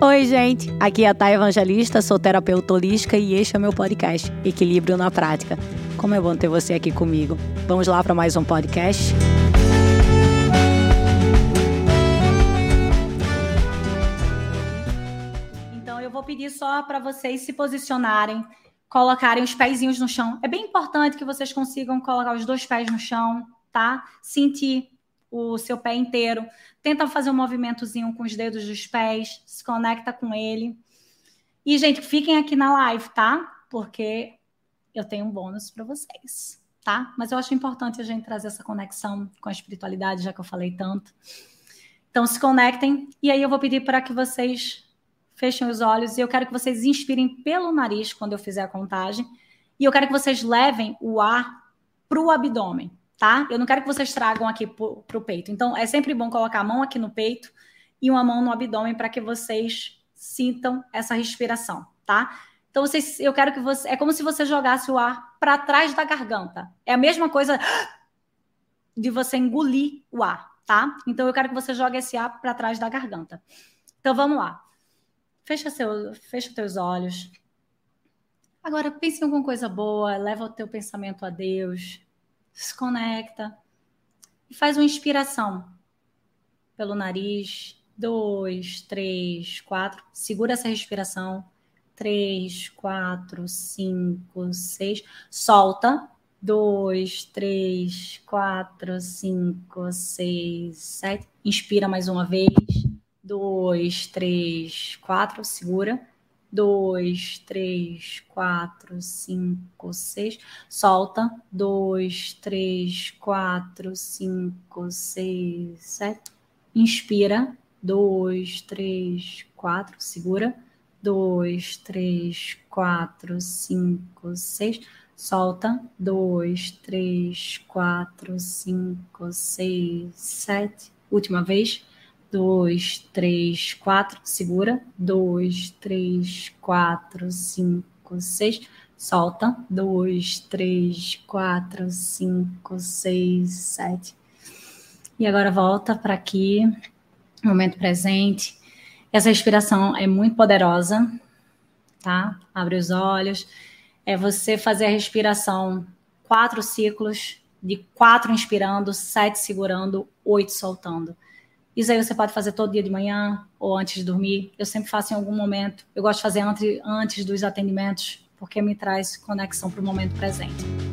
Oi, gente. Aqui é a Thay Evangelista, sou terapeuta holística e este é meu podcast, Equilíbrio na Prática. Como é bom ter você aqui comigo. Vamos lá para mais um podcast? Então, eu vou pedir só para vocês se posicionarem, colocarem os pezinhos no chão. É bem importante que vocês consigam colocar os dois pés no chão, tá? Sentir o seu pé inteiro. Tenta fazer um movimentozinho com os dedos dos pés, se conecta com ele. E, gente, fiquem aqui na live, tá? Porque eu tenho um bônus para vocês, tá? Mas eu acho importante a gente trazer essa conexão com a espiritualidade, já que eu falei tanto. Então, se conectem. E aí eu vou pedir para que vocês fechem os olhos e eu quero que vocês inspirem pelo nariz quando eu fizer a contagem. E eu quero que vocês levem o ar para o abdômen tá? Eu não quero que vocês tragam aqui para o peito. Então, é sempre bom colocar a mão aqui no peito e uma mão no abdômen para que vocês sintam essa respiração, tá? Então, vocês, eu quero que você. É como se você jogasse o ar para trás da garganta. É a mesma coisa de você engolir o ar, tá? Então, eu quero que você jogue esse ar para trás da garganta. Então, vamos lá. Fecha, seu, fecha teus olhos. Agora, pense em alguma coisa boa, leva o teu pensamento a Deus se conecta e faz uma inspiração pelo nariz. Dois, três, quatro. Segura essa respiração. Três, quatro, cinco, seis. Solta. Dois, três, quatro, cinco, seis, sete. Inspira mais uma vez. Dois, três, quatro. Segura dois, três, quatro, cinco, seis. Solta. Dois, três, quatro, cinco, seis, sete. Inspira. Dois, três, quatro. Segura. Dois, três, quatro, cinco, seis. Solta. Dois, três, quatro, cinco, seis, sete. Última vez dois, três, quatro, segura, dois, três, quatro, cinco, seis, solta, dois, três, quatro, cinco, seis, sete. E agora volta para aqui, momento presente. Essa respiração é muito poderosa, tá? Abre os olhos. É você fazer a respiração quatro ciclos, de quatro inspirando, sete segurando, oito soltando. Isso aí você pode fazer todo dia de manhã ou antes de dormir. Eu sempre faço em algum momento. Eu gosto de fazer antes, dos atendimentos, porque me traz conexão para o momento presente.